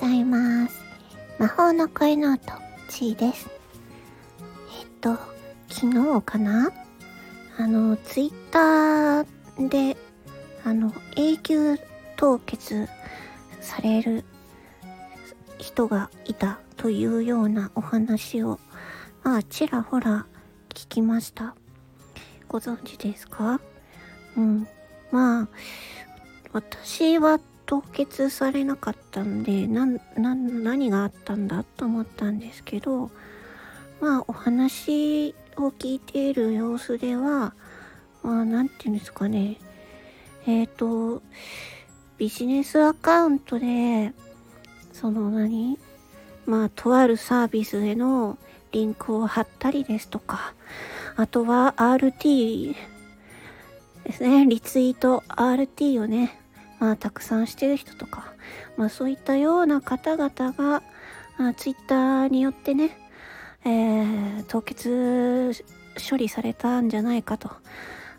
ございます。魔法の声の音、ちーです。えっと、昨日かな？あの、ツイッターで、あの、永久凍結される人がいたというようなお話を、まあ、ちらほら聞きました。ご存知ですか？うん。まあ、私は凍結されなかったんで、な、な、何があったんだと思ったんですけど、まあ、お話を聞いている様子では、まあ、ていうんですかね。えっ、と、ビジネスアカウントで、その何まあ、とあるサービスへのリンクを貼ったりですとか、あとは RT ですね、リツイート RT をね、まあ、たくさんしてる人とか、まあ、そういったような方々が、あツイッターによってね、えー、凍結処理されたんじゃないかと、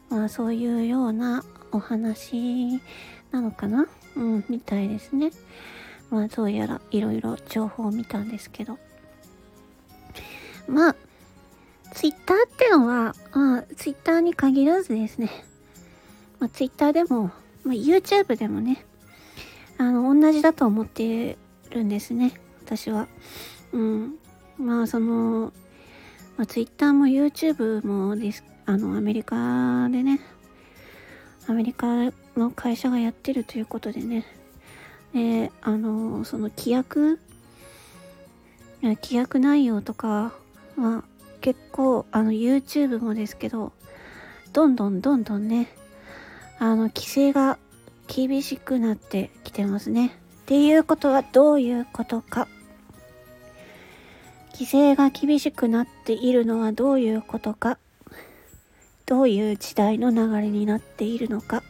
まあ、そういうようなお話なのかなうん、みたいですね。まあ、どうやらいろいろ情報を見たんですけど。まあ、ツイッターってのは、まあ、ツイッターに限らずですね、まあ、ツイッターでも、まあ、YouTube でもね、あの、同じだと思ってるんですね、私は。うん。まあ、その、まあ、ツイッターも YouTube もです、あの、アメリカでね、アメリカの会社がやってるということでね、で、あの、その規約、規約内容とかは結構、あの、YouTube もですけど、どんどんどんどんね、あの、規制が厳しくなってきてますね。っていうことはどういうことか。規制が厳しくなっているのはどういうことか。どういう時代の流れになっているのか。っ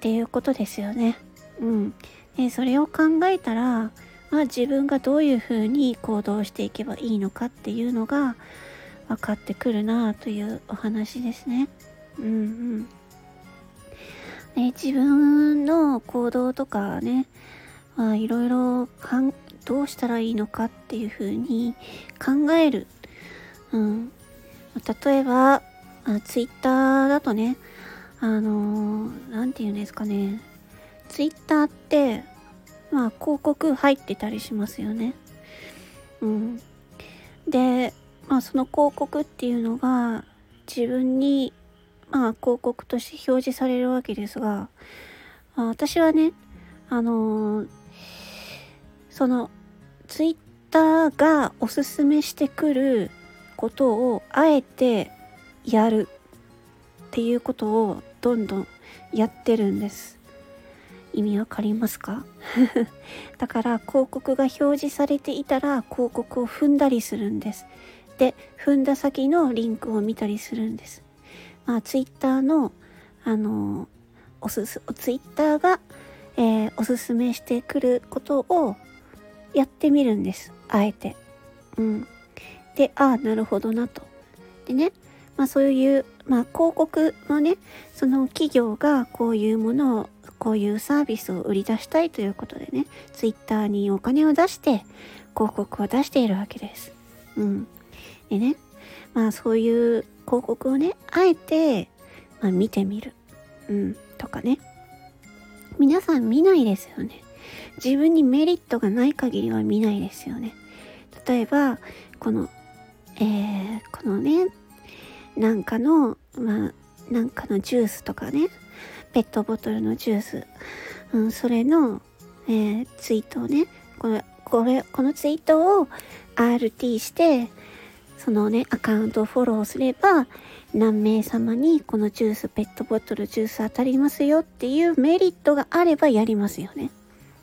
ていうことですよね。うん。で、それを考えたら、まあ自分がどういうふうに行動していけばいいのかっていうのが分かってくるなというお話ですね。うんうん。ね、自分の行動とかね、まあ、いろいろかんどうしたらいいのかっていうふうに考える。うん。例えば、あツイッターだとね、あのー、なんて言うんですかね。ツイッターって、まあ、広告入ってたりしますよね。うん。で、まあ、その広告っていうのが、自分にまあ、広告として表示されるわけですが、あ、私はね、あのー、その、ツイッターがおすすめしてくることをあえてやるっていうことをどんどんやってるんです。意味わかりますか？だから広告が表示されていたら広告を踏んだりするんです。で、踏んだ先のリンクを見たりするんです。まあ、ツイッターの、あのおすす、ツイッターが、えー、おすすめしてくることをやってみるんです。あえて。うん。で、ああ、なるほどなと。でね、まあそういう、まあ広告のね、その企業がこういうものを、こういうサービスを売り出したいということでね、ツイッターにお金を出して広告を出しているわけです。うん。でね、まあそういう広告をね、あえて、まあ、見てみる。うん、とかね。皆さん見ないですよね。自分にメリットがない限りは見ないですよね。例えば、この、えー、このね、なんかの、まあ、なんかのジュースとかね、ペットボトルのジュース、うん、それの、えー、ツイートをね、これ、これ、このツイートを RT して、そのね、アカウントをフォローすれば、何名様にこのジュース、ペットボトルジュース当たりますよっていうメリットがあればやりますよね。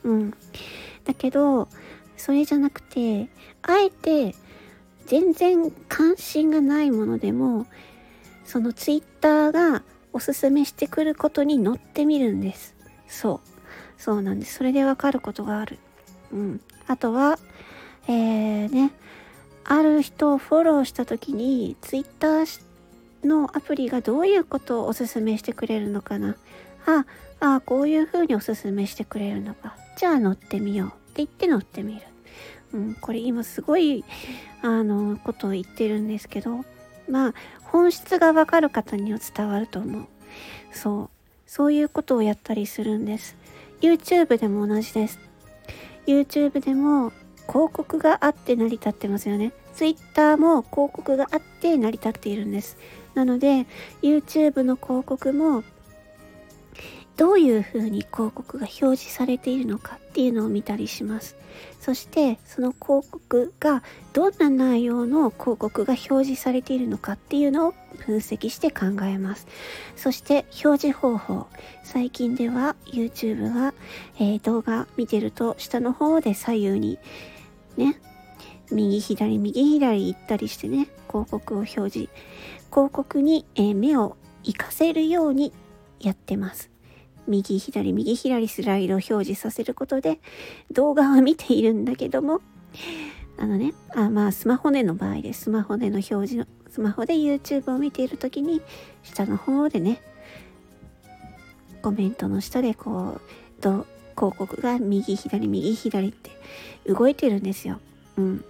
うん。だけど、それじゃなくて、あえて、全然関心がないものでも、そのツイッターがおすすめしてくることに乗ってみるんです。そう。そうなんです。それでわかることがある。うん。あとは、えー、ね、ある人をフォローした時に、ツイッターのアプリがどういうことをおすすめしてくれるのかな。あ、あ、こういう風におすすめしてくれるのか。じゃあ乗ってみようって言って乗ってみる。うん、これ今すごい、あの、ことを言ってるんですけど、まあ、本質がわかる方には伝わると思う。そう。そういうことをやったりするんです。YouTube でも同じです。YouTube でも広告があって成り立ってますよね。Twitter も広告があって成り立っているんです。なので、YouTube の広告もどういうふうに広告が表示されているのかっていうのを見たりします。そしてその広告がどんな内容の広告が表示されているのかっていうのを分析して考えます。そして表示方法。最近では YouTube は、えー、動画見てると下の方で左右にね、右左右左行ったりしてね、広告を表示。広告に、え、目を活かせるようにやってます。右左右左スライドを表示させることで動画は見ているんだけどもあのねあまあスマホでの場合でスマホでの表示のスマホで YouTube を見ている時に下の方でねコメントの下でこう広告が右左右左って動いてるんですよ。うん。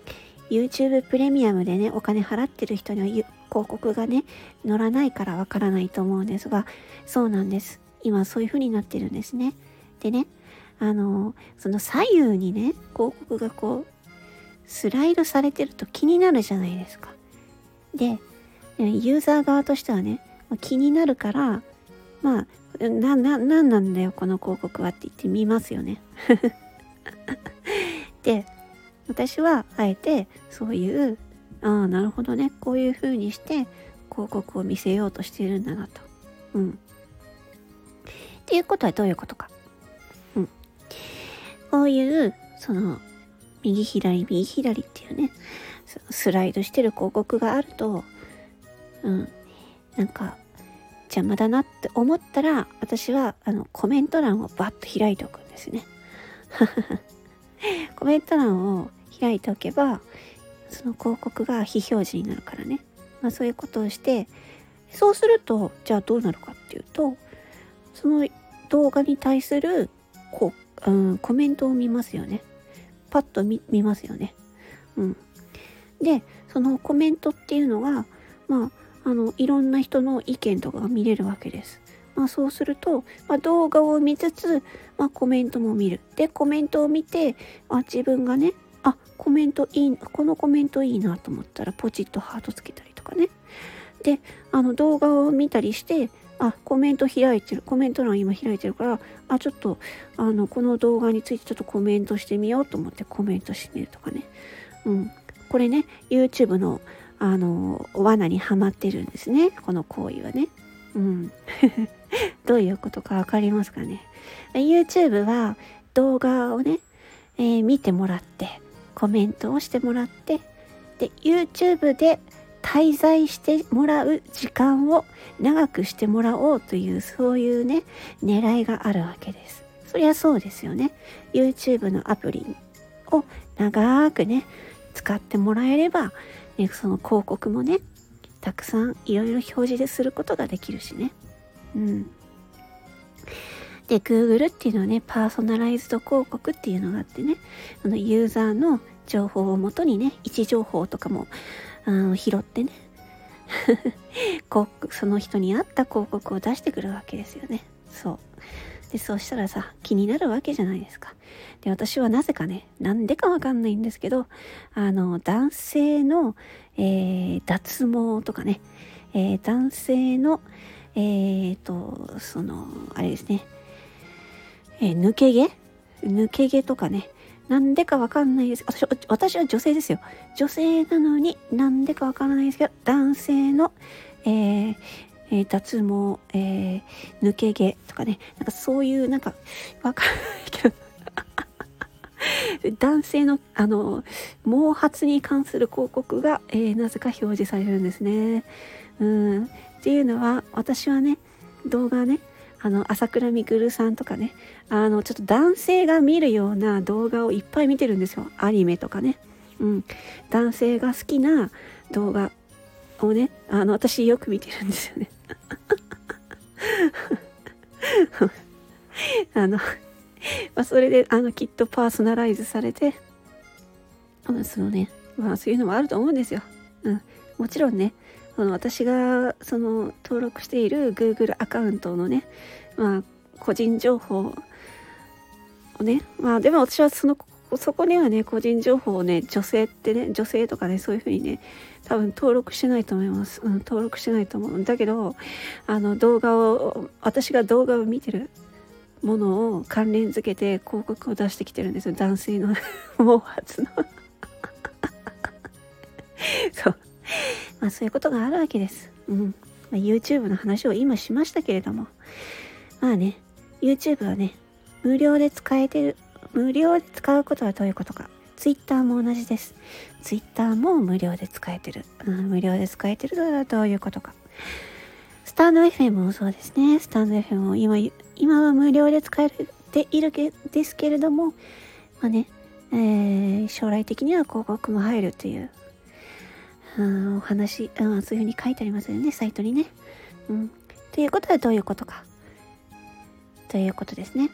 YouTube プレミアムでねお金払ってる人には広告がね乗らないからわからないと思うんですがそうなんです今そういう風になってるんですね。でね、あの、その左右にね、広告がこう、スライドされてると気になるじゃないですか。で、ユーザー側としてはね、気になるから、まあ、な、な、なんなんだよ、この広告はって言って見ますよね。で、私はあえてそういう、ああ、なるほどね、こういう風にして広告を見せようとしてるんだなと。うん。っていうことはどういうことか。うん。こういう、その、右左、右左っていうね、スライドしてる広告があると、うん、なんか、邪魔だなって思ったら、私は、あの、コメント欄をバッと開いておくんですね。コメント欄を開いておけば、その広告が非表示になるからね。まあそういうことをして、そうすると、じゃあどうなるかっていうと、その動画に対するこう、うん、コメントを見ますよね。パッと見ますよね。うん。で、そのコメントっていうのが、まあ、あの、いろんな人の意見とかが見れるわけです。まあ、そうすると、まあ、動画を見つつ、まあ、コメントも見る。で、コメントを見て、あ、自分がね、あ、コメントいい、このコメントいいなと思ったら、ポチッとハートつけたりとかね。で、あの、動画を見たりして、あ、コメント開いてる。コメント欄今開いてるから、あ、ちょっと、あの、この動画についてちょっとコメントしてみようと思ってコメントしてみるとかね。うん。これね、YouTube の、あの、罠にはまってるんですね。この行為はね。うん。どういうことかわかりますかね。YouTube は動画をね、えー、見てもらって、コメントをしてもらって、で、YouTube で滞在してもらう時間を長くしてもらおうというそういうね狙いがあるわけです。そりゃそうですよね。YouTube のアプリを長くね使ってもらえれば、ね、その広告もねたくさんいろいろ表示ですることができるしね。うん。で、Google っていうのはね、パーソナライズド広告っていうのがあってね、あのユーザーの情報をもとにね、位置情報とかもあの拾ってね その人に合った広告を出してくるわけですよねそうでそうしたらさ気になるわけじゃないですかで私はなぜかねなんでかわかんないんですけどあの男性の、えー、脱毛とかね、えー、男性のえーとそのあれですね、え抜け毛？抜け毛とかねなんでかわかんないです。私私は女性ですよ。女性なのになんでかわからないですけど、男性の、えーえー、脱毛、えー、抜け毛とかね、なんかそういうなんかわかんないけど、男性のあの毛髪に関する広告が、えー、なぜか表示されるんですね。うん、っていうのは私はね動画ねあの朝倉未来さんとかねあのちょっと男性が見るような動画をいっぱい見てるんですよ。アニメとかね、うん、男性が好きな動画をねあの私よく見てるんですよね。あのまあ、それであのきっとパーソナライズされて、あ、そのね、まあそういうのもあると思うんですよ。うん。もちろんね、その私がその登録している Google アカウントのね、まあ個人情報をね、まあでも私はそのそこにはね、個人情報をね、女性ってね、女性とかね、そういうふうにね、多分登録してないと思います。うん、登録してないと思うんだけど、あの動画を、私が動画を見てるものを関連づけて広告を出してきてるんですよ。男性の 毛髪の そう。まあそういうことがあるわけです。うん。まあ、YouTube の話を今しましたけれども、まあね、YouTube はね、無料で使えてる無料で使うことはどういうことか。Twitter も同じです。Twitter も無料で使えてる。うん、無料で使えてるとはどういうことか。スタンド FM もそうですね。スタンド FM も今、今は無料で使えているけですけれども、まあね、えー、将来的には広告も入るという、うん、お話、うん、そういうふうに書いてありますよね、サイトにね。うん。ということはどういうことか。ということですね。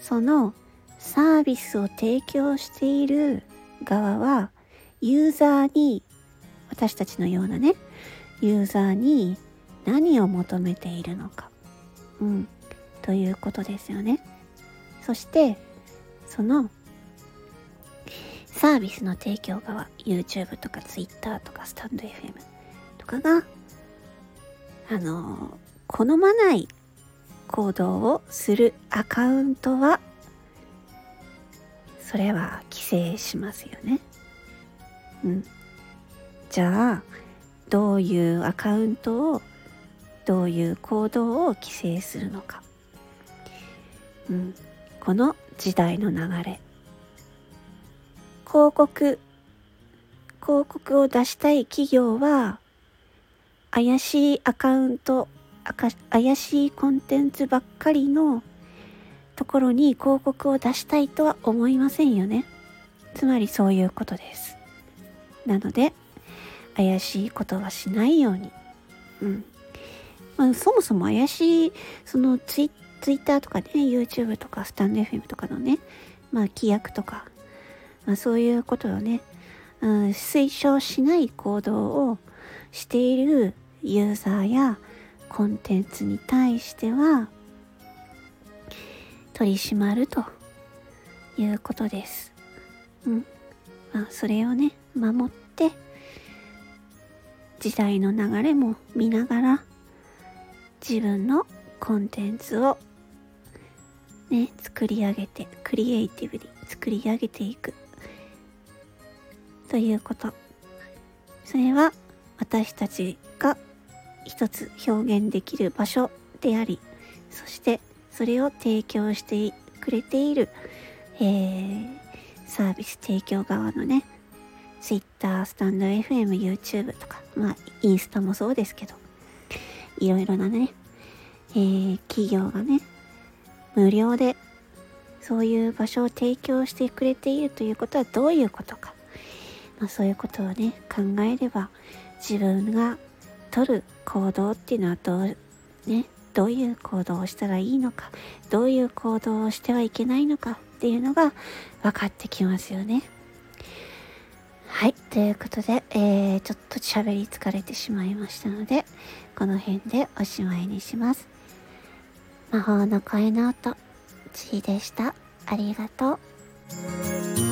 そのサービスを提供している側はユーザーに私たちのようなねユーザーに何を求めているのか、うん、ということですよね。そしてそのサービスの提供側 YouTube とか Twitter とかスタンド FM とかがあの好まない行動をするアカウントはそれは規制しますよね。うん。じゃあどういうアカウントをどういう行動を規制するのか。うん。この時代の流れ。広告広告を出したい企業は怪しいアカウント怪しいコンテンツばっかりのところに広告を出したいとは思いませんよね。つまりそういうことです。なので、怪しいことはしないように。うん。まあ、そもそも怪しい、そのツイツイッターとかね、YouTube とかスタンド FM とかのね、まあ規約とか、まあそういうことをね、うん、推奨しない行動をしているユーザーやコンテンツに対しては、取り締まるということです。うん。まあ、それをね、守って、時代の流れも見ながら、自分のコンテンツをね、作り上げて、クリエイティブに作り上げていく。ということ。それは私たちが一つ表現できる場所であり、そしてそれを提供してくれている、えー、サービス提供側のね、Twitter、スタンド FM、YouTube とか、まあ、インスタもそうですけど、いろいろなね、えー、企業がね、無料でそういう場所を提供してくれているということはどういうことか。まあ、そういうことをね、考えれば、自分が取る行動っていうのはどう、ね、どういう行動をしたらいいのか、どういう行動をしてはいけないのかっていうのが分かってきますよね。はい。ということで、えー、ちょっと喋り疲れてしまいましたので、この辺でおしまいにします。魔法の声の音、ちーでした。ありがとう。